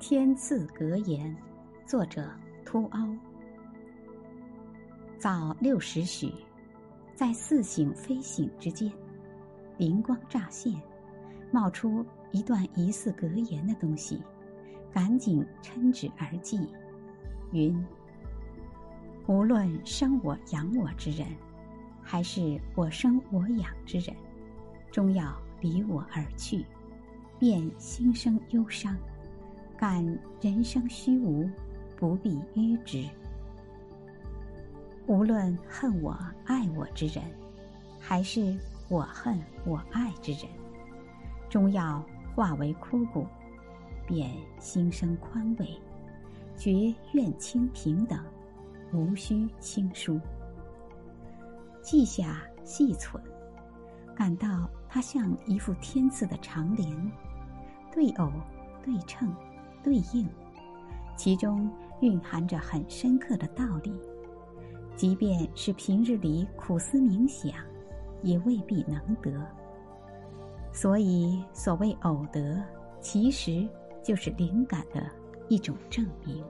天赐格言，作者秃凹。早六时许，在似醒非醒之间，灵光乍现，冒出一段疑似格言的东西，赶紧撑纸而记，云：无论生我养我之人，还是我生我养之人，终要离我而去，便心生忧伤。感人生虚无，不必迂之。无论恨我爱我之人，还是我恨我爱之人，终要化为枯骨，便心生宽慰，觉愿清平等，无需轻疏。记下细存，感到它像一副天赐的长联，对偶对称。对应，其中蕴含着很深刻的道理，即便是平日里苦思冥想，也未必能得。所以，所谓偶得，其实就是灵感的一种证明。